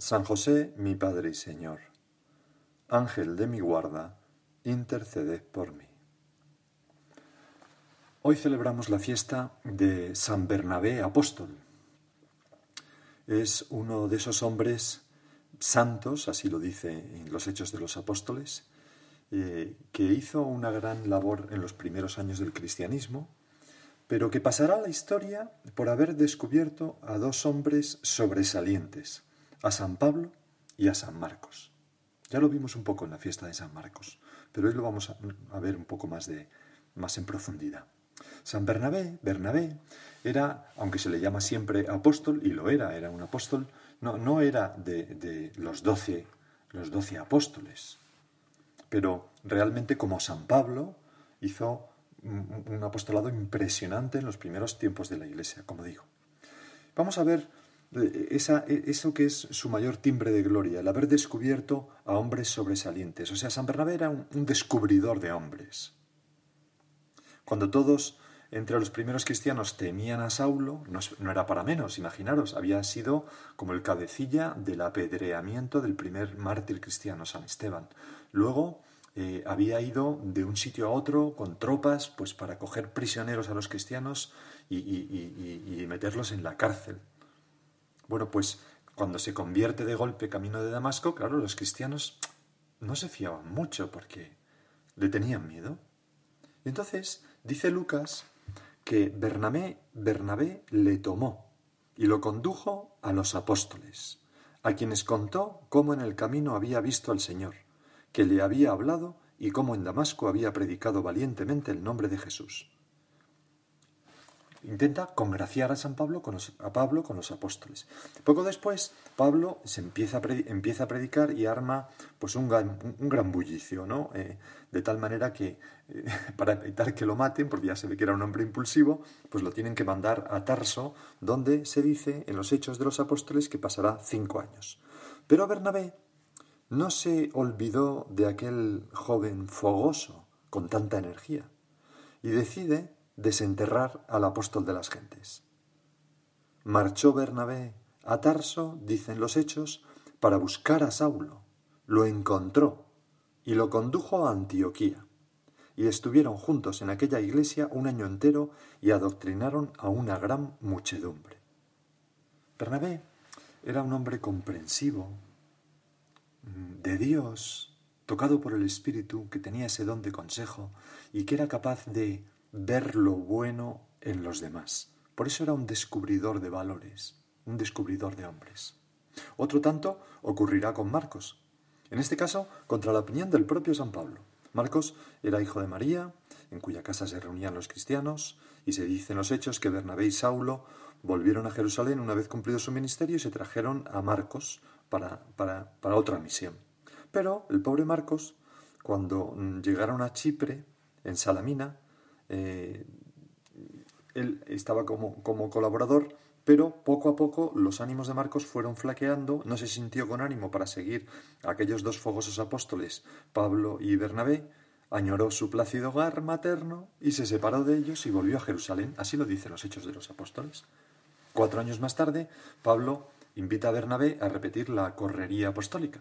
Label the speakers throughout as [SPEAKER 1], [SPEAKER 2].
[SPEAKER 1] San José, mi Padre y Señor, Ángel de mi guarda, interceded por mí. Hoy celebramos la fiesta de San Bernabé Apóstol. Es uno de esos hombres santos, así lo dice en los Hechos de los Apóstoles, eh, que hizo una gran labor en los primeros años del cristianismo, pero que pasará a la historia por haber descubierto a dos hombres sobresalientes, a San Pablo y a San Marcos. Ya lo vimos un poco en la fiesta de San Marcos, pero hoy lo vamos a, ver un poco más, de, más en profundidad. San Bernabé, Bernabé, era, aunque se le llama siempre apóstol, y lo era, era un apóstol, no, no era de, los doce los doce apóstoles, pero realmente como San Pablo hizo un apostolado impresionante en los primeros tiempos de la Iglesia, como digo. Vamos a ver esa, e, eso que es su mayor timbre de gloria, el haber descubierto a hombres sobresalientes. O sea, San Bernabé era un, descubridor de hombres. Cuando todos entre los primeros cristianos temían a Saulo, no, era para menos, imaginaros, había sido como el cabecilla del apedreamiento del primer mártir cristiano, San Esteban. Luego eh, había ido de un sitio a otro con tropas pues para coger prisioneros a los cristianos y meterlos en la cárcel. Bueno, pues cuando se convierte de golpe camino de Damasco, claro, los cristianos no se fiaban mucho porque le tenían miedo. Y entonces dice Lucas que Bernabé, Bernabé le tomó y lo condujo a los apóstoles, a quienes contó cómo en el camino había visto al Señor, que le había hablado y cómo en Damasco había predicado valientemente el nombre de Jesús intenta congraciar a San Pablo con los, a Pablo con los apóstoles. Poco después, Pablo se empieza a, empieza a predicar y arma pues un gran, un gran bullicio, ¿no? Eh, de tal manera que eh, para evitar que lo maten, porque ya se ve que era un hombre impulsivo, pues lo tienen que mandar a Tarso, donde se dice en los Hechos de los Apóstoles que pasará cinco años. Pero Bernabé no se olvidó de aquel joven fogoso con tanta energía y decide desenterrar al apóstol de las gentes. Marchó Bernabé a Tarso, dicen los hechos, para buscar a Saulo. Lo encontró y lo condujo a Antioquía. Y estuvieron juntos en aquella iglesia un año entero y adoctrinaron a una gran muchedumbre. Bernabé era un hombre comprensivo, mm, de Dios, tocado por el Espíritu, que tenía ese don de consejo y que era capaz de ver lo bueno en los demás. Por eso era un descubridor de valores, un descubridor de hombres. Otro tanto ocurrirá con Marcos, en este caso contra la opinión del propio San Pablo. Marcos era hijo de María, en cuya casa se reunían los cristianos, y se dice en los hechos que Bernabé y Saulo volvieron a Jerusalén una vez cumplido su ministerio y se trajeron a Marcos para, para, para otra misión. Pero el pobre Marcos, cuando llegaron a Chipre, en Salamina, eh, él estaba como, como colaborador, pero poco a poco los ánimos de Marcos fueron flaqueando, no se sintió con ánimo para seguir a aquellos dos fogosos apóstoles, Pablo y Bernabé, añoró su plácido hogar materno y se separó de ellos y volvió a Jerusalén, así lo dicen los hechos de los apóstoles. Cuatro años más tarde, Pablo invita a Bernabé a repetir la correría apostólica.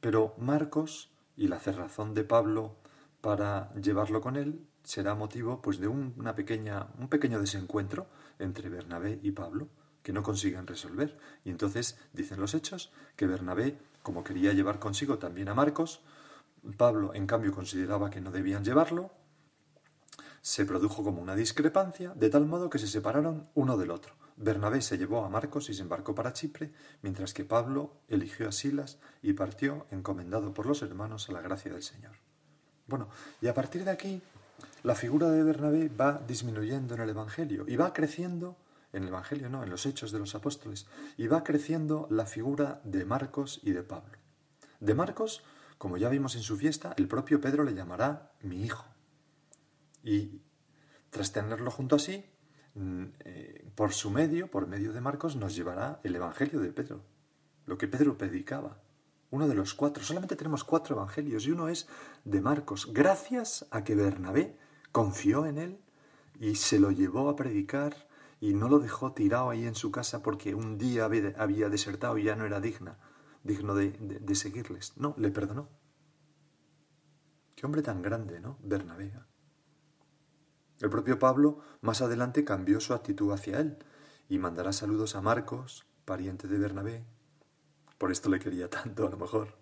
[SPEAKER 1] Pero Marcos y la cerrazón de Pablo para llevarlo con él será motivo pues de una pequeña, un pequeño desencuentro entre Bernabé y Pablo, que no consiguen resolver. Y entonces dicen los hechos que Bernabé, como quería llevar consigo también a Marcos, Pablo en cambio consideraba que no debían llevarlo, se produjo como una discrepancia, de tal modo que se separaron uno del otro. Bernabé se llevó a Marcos y se embarcó para Chipre, mientras que Pablo eligió a Silas y partió encomendado por los hermanos a la gracia del Señor. Bueno, y a partir de aquí, la figura de Bernabé va disminuyendo en el Evangelio y va creciendo, en el Evangelio no, en los hechos de los apóstoles, y va creciendo la figura de Marcos y de Pablo. De Marcos, como ya vimos en su fiesta, el propio Pedro le llamará mi hijo. Y tras tenerlo junto a sí, mm, eh, por su medio, por medio de Marcos, nos llevará el Evangelio de Pedro, lo que Pedro predicaba. Uno de los cuatro. Solamente tenemos cuatro evangelios y uno es de Marcos. Gracias a que Bernabé confió en él y se lo llevó a predicar y no lo dejó tirado ahí en su casa porque un día había desertado y ya no era digna, digno de, de seguirles. No, le perdonó. Qué hombre tan grande, ¿no? Bernabé. El propio Pablo más adelante cambió su actitud hacia él y mandará saludos a Marcos, pariente de Bernabé. Por esto le quería tanto, a lo mejor.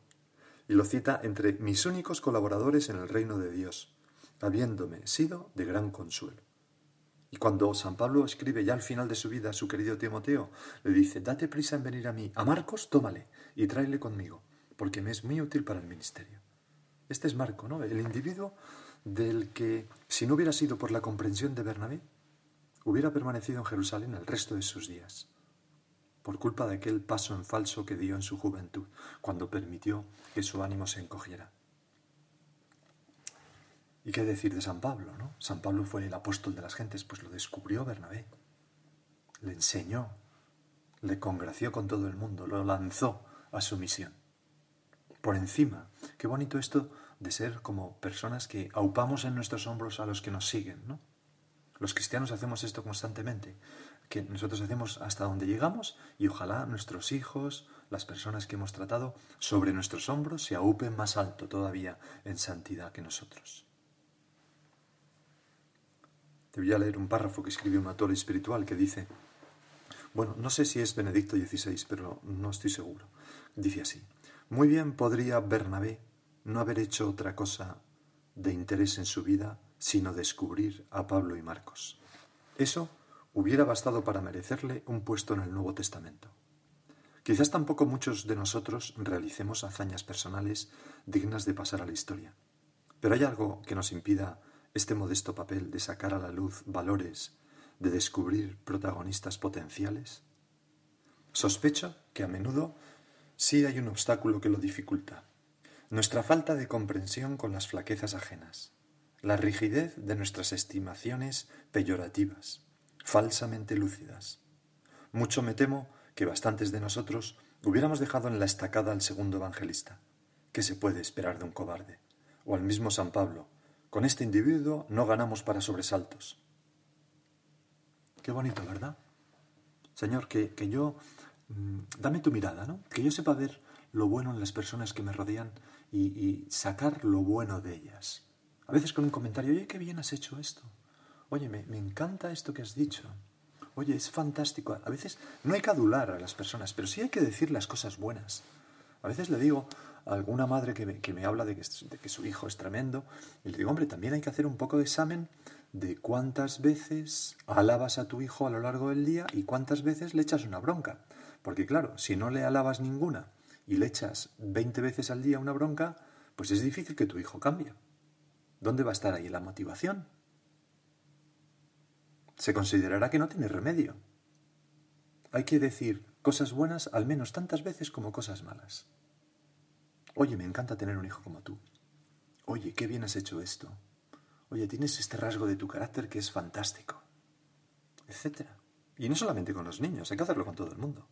[SPEAKER 1] Y lo cita entre mis únicos colaboradores en el reino de Dios, habiéndome sido de gran consuelo. Y cuando San Pablo escribe ya al final de su vida a su querido Timoteo, le dice, date prisa en venir a mí, a Marcos, tómale y tráele conmigo, porque me es muy útil para el ministerio. Este es Marco, ¿no? El individuo del que, si no hubiera sido por la comprensión de Bernabé, hubiera permanecido en Jerusalén el resto de sus días, por culpa de aquel paso en falso que dio en su juventud, cuando permitió que su ánimo se encogiera. ¿Y qué decir de San Pablo? ¿no? San Pablo fue el apóstol de las gentes, pues lo descubrió Bernabé, le enseñó, le congració con todo el mundo, lo lanzó a su misión. Por encima, qué bonito esto de ser como personas que aupamos en nuestros hombros a los que nos siguen, ¿no? Los cristianos hacemos esto constantemente, que nosotros hacemos hasta donde llegamos y ojalá nuestros hijos, las personas que hemos tratado sobre nuestros hombros se aupen más alto todavía en santidad que nosotros. Te voy a leer un párrafo que escribió un autor espiritual que dice, bueno, no sé si es Benedicto XVI, pero no estoy seguro. Dice así, muy bien podría Bernabé no haber hecho otra cosa de interés en su vida sino descubrir a Pablo y Marcos. Eso hubiera bastado para merecerle un puesto en el Nuevo Testamento. Quizás tampoco muchos de nosotros realicemos hazañas personales dignas de pasar a la historia. Pero hay algo que nos impida este modesto papel de sacar a la luz valores, de descubrir protagonistas potenciales. Sospecho que a menudo sí hay un obstáculo que lo dificulta nuestra falta de comprensión con las flaquezas ajenas, la rigidez de nuestras estimaciones peyorativas, falsamente lúcidas. Mucho me temo que bastantes de nosotros hubiéramos dejado en la estacada al segundo evangelista. ¿Qué se puede esperar de un cobarde? O al mismo San Pablo. Con este individuo no ganamos para sobresaltos. Qué bonito, ¿verdad? Señor, que, que yo... Mm, dame tu mirada, ¿no? Que yo sepa ver lo bueno en las personas que me rodean y, sacar lo bueno de ellas. A veces con un comentario, oye, qué bien has hecho esto. Oye, me, encanta esto que has dicho. Oye, es fantástico. A veces no hay que adular a las personas, pero sí hay que decir las cosas buenas. A veces le digo a alguna madre que me, habla de que, de que, su hijo es tremendo, y le digo, hombre, también hay que hacer un poco de examen de cuántas veces alabas a tu hijo a lo largo del día y cuántas veces le echas una bronca. Porque claro, si no le alabas ninguna y le echas 20 veces al día una bronca, pues es difícil que tu hijo cambie. ¿Dónde va a estar ahí la motivación? Se considerará que no tiene remedio. Hay que decir cosas buenas al menos tantas veces como cosas malas. Oye, me encanta tener un hijo como tú. Oye, qué bien has hecho esto. Oye, tienes este rasgo de tu carácter que es fantástico. Etcétera. Y no solamente con los niños, hay que hacerlo con todo el mundo.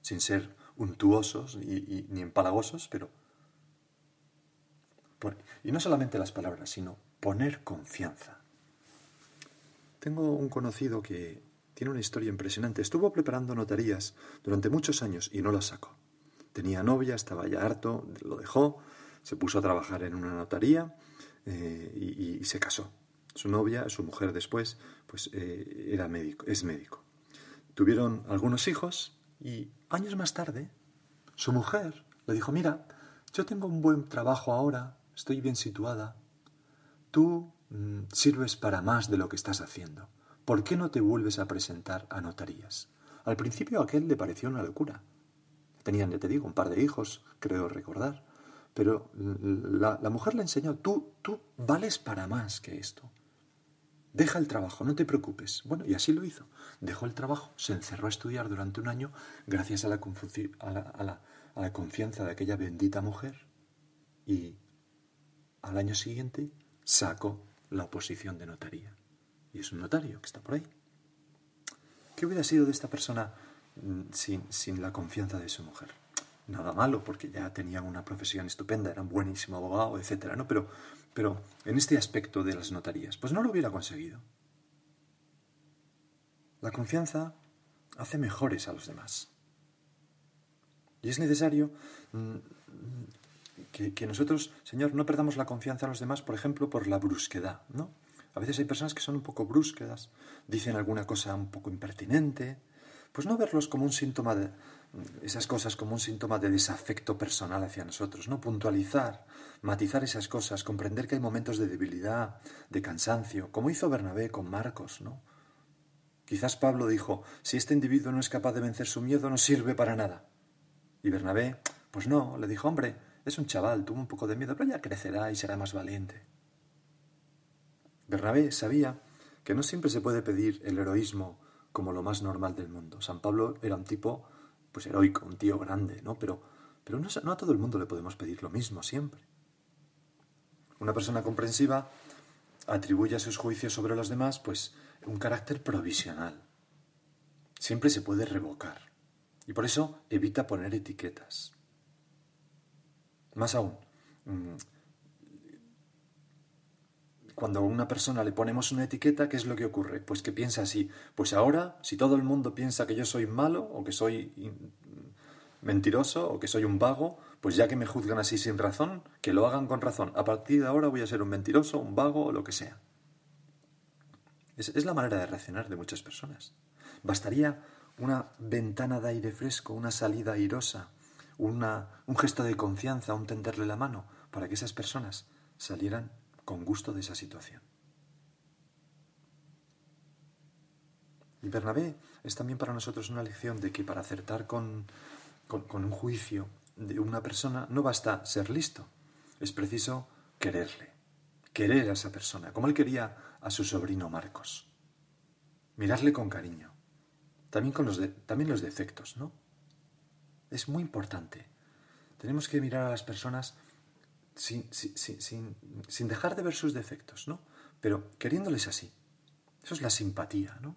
[SPEAKER 1] Sin ser untuosos y, ni empalagosos, pero... y no solamente las palabras, sino poner confianza. Tengo un conocido que tiene una historia impresionante. Estuvo preparando notarías durante muchos años y no las sacó. Tenía novia, estaba ya harto, lo dejó, se puso a trabajar en una notaría eh, y, se casó. Su novia, su mujer después, pues eh, era médico, es médico. tuvieron algunos hijos y años más tarde su mujer le dijo, mira, yo tengo un buen trabajo ahora, estoy bien situada, tú mm, sirves para más de lo que estás haciendo. ¿Por qué no te vuelves a presentar a notarías? Al principio a aquel le pareció una locura. Tenían, ya te digo, un par de hijos, creo recordar. Pero la, la mujer le enseñó, tú, tú vales para más que esto. Deja el trabajo, no te preocupes. Bueno, y así lo hizo. Dejó el trabajo, se encerró a estudiar durante un año gracias a la, a la, confianza de aquella bendita mujer y al año siguiente sacó la oposición de notaría. Y es un notario que está por ahí. ¿Qué hubiera sido de esta persona mm, sin, sin la confianza de su mujer? Nada malo, porque ya tenía una profesión estupenda, era un buenísimo abogado, etcétera, ¿no? Pero pero en este aspecto de las notarías, pues no lo hubiera conseguido. La confianza hace mejores a los demás. Y es necesario mm, que, nosotros, Señor, no perdamos la confianza a los demás, por ejemplo, por la brusquedad, ¿no? A veces hay personas que son un poco brusquedas, dicen alguna cosa un poco impertinente, pues no verlos como un síntoma de, esas cosas como un síntoma de desafecto personal hacia nosotros, ¿no? Puntualizar, matizar esas cosas, comprender que hay momentos de debilidad, de cansancio, como hizo Bernabé con Marcos, ¿no? Quizás Pablo dijo, si este individuo no es capaz de vencer su miedo, no sirve para nada. Y Bernabé, pues no, le dijo, hombre, es un chaval, tuvo un poco de miedo, pero ya crecerá y será más valiente. Bernabé sabía que no siempre se puede pedir el heroísmo como lo más normal del mundo. San Pablo era un tipo pues heroico, un tío grande, ¿no? Pero, pero no, no a todo el mundo le podemos pedir lo mismo siempre. Una persona comprensiva atribuye a sus juicios sobre los demás, pues, un carácter provisional. Siempre se puede revocar. Y por eso evita poner etiquetas. Más aún, mm, cuando a una persona le ponemos una etiqueta, ¿qué es lo que ocurre? Pues que piensa así, pues ahora, si todo el mundo piensa que yo soy malo o que soy mentiroso o que soy un vago, pues ya que me juzgan así sin razón, que lo hagan con razón. A partir de ahora voy a ser un mentiroso, un vago o lo que sea. Es, la manera de reaccionar de muchas personas. Bastaría una ventana de aire fresco, una salida airosa, un gesto de confianza, un tenderle la mano, para que esas personas salieran con gusto de esa situación. Y Bernabé es también para nosotros una lección de que para acertar con, con, un juicio de una persona no basta ser listo, es preciso quererle, querer a esa persona, como él quería a su sobrino Marcos. Mirarle con cariño, también, con los, también los defectos, ¿no? Es muy importante. Tenemos que mirar a las personas sin, sin, dejar de ver sus defectos, ¿no? Pero queriéndoles así. Eso es la simpatía, ¿no?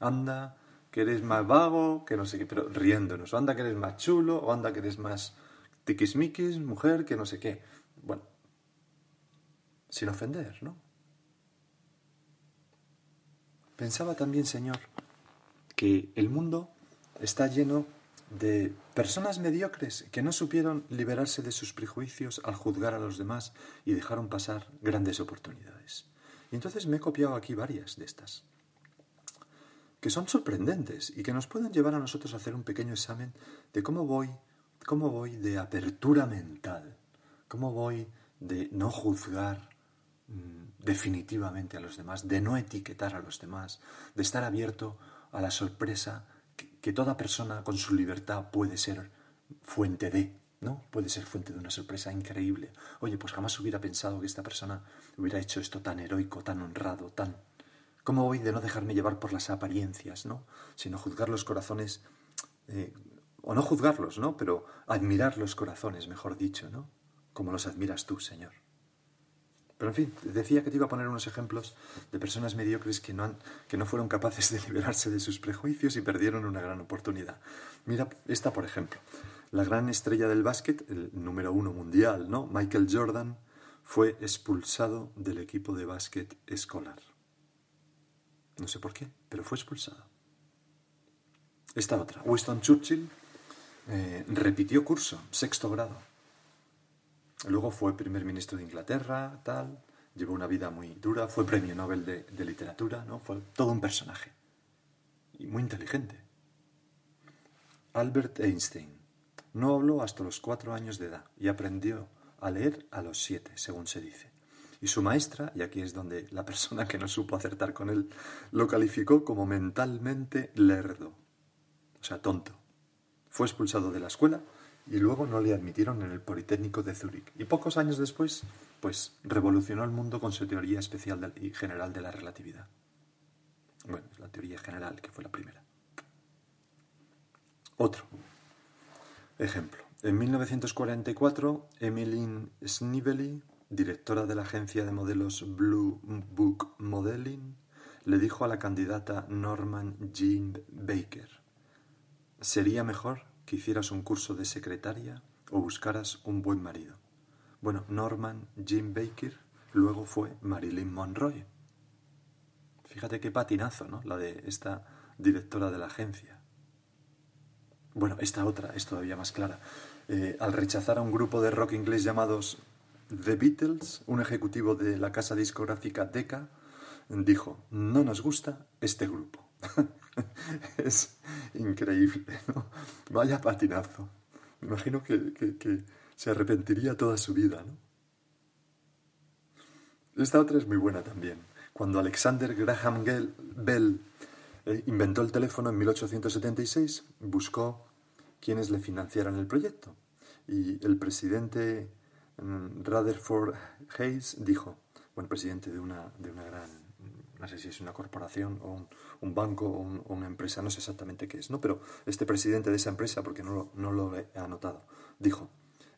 [SPEAKER 1] Anda, que eres más vago, que no sé qué, pero riéndonos. O anda que eres más chulo, o anda que eres más tiquismiquis, mujer, que no sé qué. Bueno, sin ofender, ¿no? Pensaba también, Señor, que el mundo está lleno de personas mediocres que no supieron liberarse de sus prejuicios al juzgar a los demás y dejaron pasar grandes oportunidades. Y entonces me he copiado aquí varias de estas, que son sorprendentes y que nos pueden llevar a nosotros a hacer un pequeño examen de cómo voy, cómo voy de apertura mental, cómo voy de no juzgar mm, definitivamente a los demás, de no etiquetar a los demás, de estar abierto a la sorpresa que toda persona con su libertad puede ser fuente de, ¿no? Puede ser fuente de una sorpresa increíble. Oye, pues jamás hubiera pensado que esta persona hubiera hecho esto tan heroico, tan honrado, tan... ¿Cómo voy de no dejarme llevar por las apariencias, ¿no? Sino juzgar los corazones, eh, o no juzgarlos, ¿no? Pero admirar los corazones, mejor dicho, ¿no? Como los admiras tú, Señor. Pero en fin, decía que te iba a poner unos ejemplos de personas mediocres que no, han, que no fueron capaces de liberarse de sus prejuicios y perdieron una gran oportunidad. Mira esta, por ejemplo. La gran estrella del básquet, el número uno mundial, ¿no? Michael Jordan, fue expulsado del equipo de básquet escolar. No sé por qué, pero fue expulsado. Esta otra. Winston Churchill eh, repitió curso, sexto grado Luego fue primer ministro de Inglaterra, tal, llevó una vida muy dura, fue premio Nobel de, literatura, ¿no? Fue todo un personaje. y muy inteligente. Albert Einstein no habló hasta los cuatro años de edad y aprendió a leer a los siete, según se dice. Y su maestra, y aquí es donde la persona que no supo acertar con él, lo calificó como mentalmente lerdo, o sea, tonto. Fue expulsado de la escuela y luego no le admitieron en el Politécnico de Zúrich. Y pocos años después, pues revolucionó el mundo con su teoría especial y general de la relatividad. Bueno, es la teoría general, que fue la primera. Otro ejemplo. En 1944, Emmeline Snively, directora de la agencia de modelos Blue Book Modeling, le dijo a la candidata Norman Jean Baker, sería mejor que hicieras un curso de secretaria o buscaras un buen marido. Bueno, Norman Jean Baker luego fue Marilyn Monroe. Fíjate qué patinazo, ¿no? La de esta directora de la agencia. Bueno, esta otra es todavía más clara. Eh, al rechazar a un grupo de rock inglés llamados The Beatles, un ejecutivo de la casa discográfica Decca dijo, no nos gusta este grupo. es increíble, ¿no? Vaya patinazo. Me imagino que, que, se arrepentiría toda su vida, ¿no? Esta otra es muy buena también. Cuando Alexander Graham Bell eh, inventó el teléfono en 1876, buscó quienes le financiaran el proyecto. Y el presidente mm, Rutherford Hayes dijo, bueno, presidente de una, de una gran, no sé si es una corporación o un, banco o, una empresa, no sé exactamente qué es, ¿no? Pero este presidente de esa empresa, porque no lo, no lo he anotado, dijo,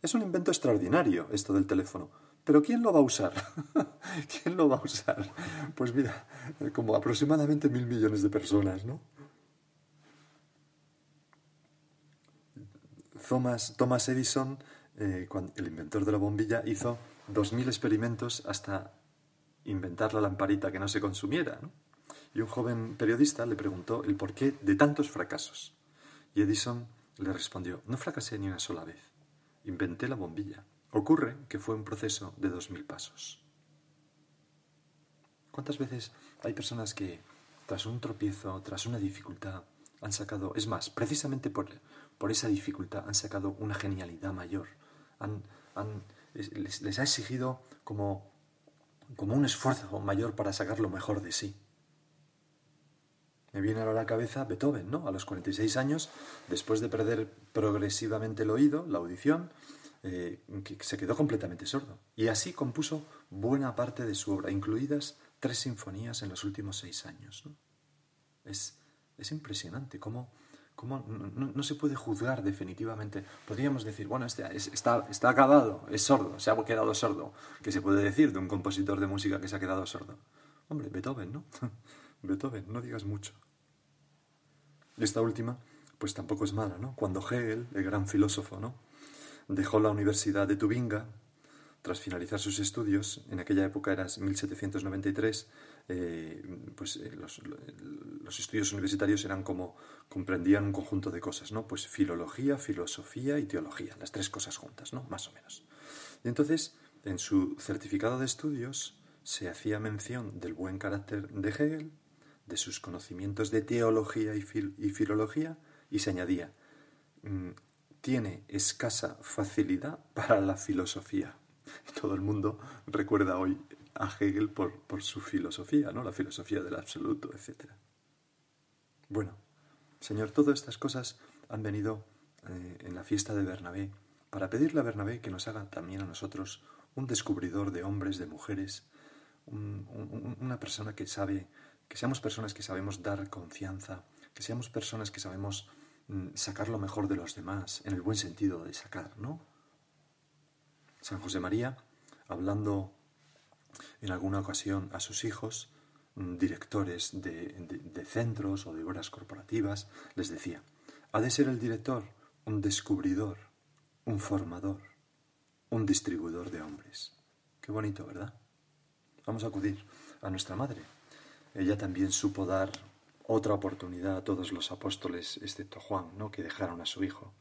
[SPEAKER 1] es un invento extraordinario esto del teléfono, pero ¿quién lo va a usar? ¿Quién lo va a usar? Pues mira, como aproximadamente mil millones de personas, ¿no? Thomas, Edison, eh, el inventor de la bombilla, hizo 2.000 experimentos hasta inventar la lamparita que no se consumiera. Y un joven periodista le preguntó el porqué de tantos fracasos. Y Edison le respondió, no fracasé ni una sola vez, inventé la bombilla. Ocurre que fue un proceso de 2.000 pasos. ¿Cuántas veces hay personas que tras un tropiezo, tras una dificultad, han sacado, es más, precisamente por, por esa dificultad han sacado una genialidad mayor. Han, les, ha exigido como, como un esfuerzo mayor para sacar lo mejor de sí. Me viene ahora a la cabeza Beethoven, ¿no? A los 46 años, después de perder progresivamente el oído, la audición, eh, que se quedó completamente sordo. Y así compuso buena parte de su obra, incluidas tres sinfonías en los últimos seis años. Es, es impresionante cómo no, se puede juzgar definitivamente? Podríamos decir, bueno, este está, está acabado, es sordo, se ha quedado sordo. ¿Qué se puede decir de un compositor de música que se ha quedado sordo? Hombre, Beethoven, ¿no? Beethoven, no digas mucho. Esta última, pues tampoco es mala, ¿no? Cuando Hegel, el gran filósofo, ¿no? Dejó la Universidad de Tubinga, tras finalizar sus estudios, en aquella época era 1793, eh, pues eh, los, estudios universitarios eran como comprendían un conjunto de cosas, ¿no? Pues filología, filosofía y teología, las tres cosas juntas, ¿no? Más o menos. Y entonces, en su certificado de estudios se hacía mención del buen carácter de Hegel, de sus conocimientos de teología y, y filología, y se añadía, mm, tiene escasa facilidad para la filosofía. Todo el mundo recuerda hoy a Hegel por, su filosofía, ¿no? La filosofía del absoluto, etc. Bueno, Señor, todas estas cosas han venido eh, en la fiesta de Bernabé para pedirle a Bernabé que nos haga también a nosotros un descubridor de hombres, de mujeres, una persona que sabe, que seamos personas que sabemos dar confianza, que seamos personas que sabemos mm, sacar lo mejor de los demás, en el buen sentido de sacar, ¿no? San José María, hablando en alguna ocasión a sus hijos, mm, directores de, centros o de obras corporativas, les decía, ha de ser el director un descubridor, un formador, un distribuidor de hombres. Qué bonito, ¿verdad? Vamos a acudir a nuestra madre. Ella también supo dar otra oportunidad a todos los apóstoles, excepto Juan, ¿no? que dejaron a su hijo.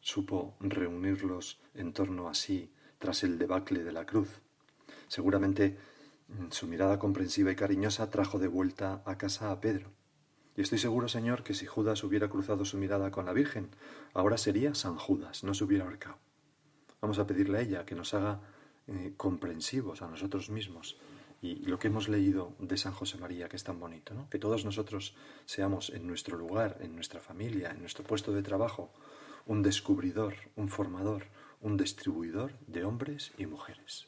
[SPEAKER 1] Supo reunirlos en torno a sí tras el debacle de la cruz. Seguramente mm, su mirada comprensiva y cariñosa trajo de vuelta a casa a Pedro. Y estoy seguro, Señor, que si Judas hubiera cruzado su mirada con la Virgen, ahora sería San Judas, no se hubiera ahorcado. Vamos a pedirle a ella que nos haga eh, comprensivos a nosotros mismos y lo que hemos leído de San José María, que es tan bonito, ¿no? que todos nosotros seamos en nuestro lugar, en nuestra familia, en nuestro puesto de trabajo, un descubridor, un formador, un distribuidor de hombres y mujeres.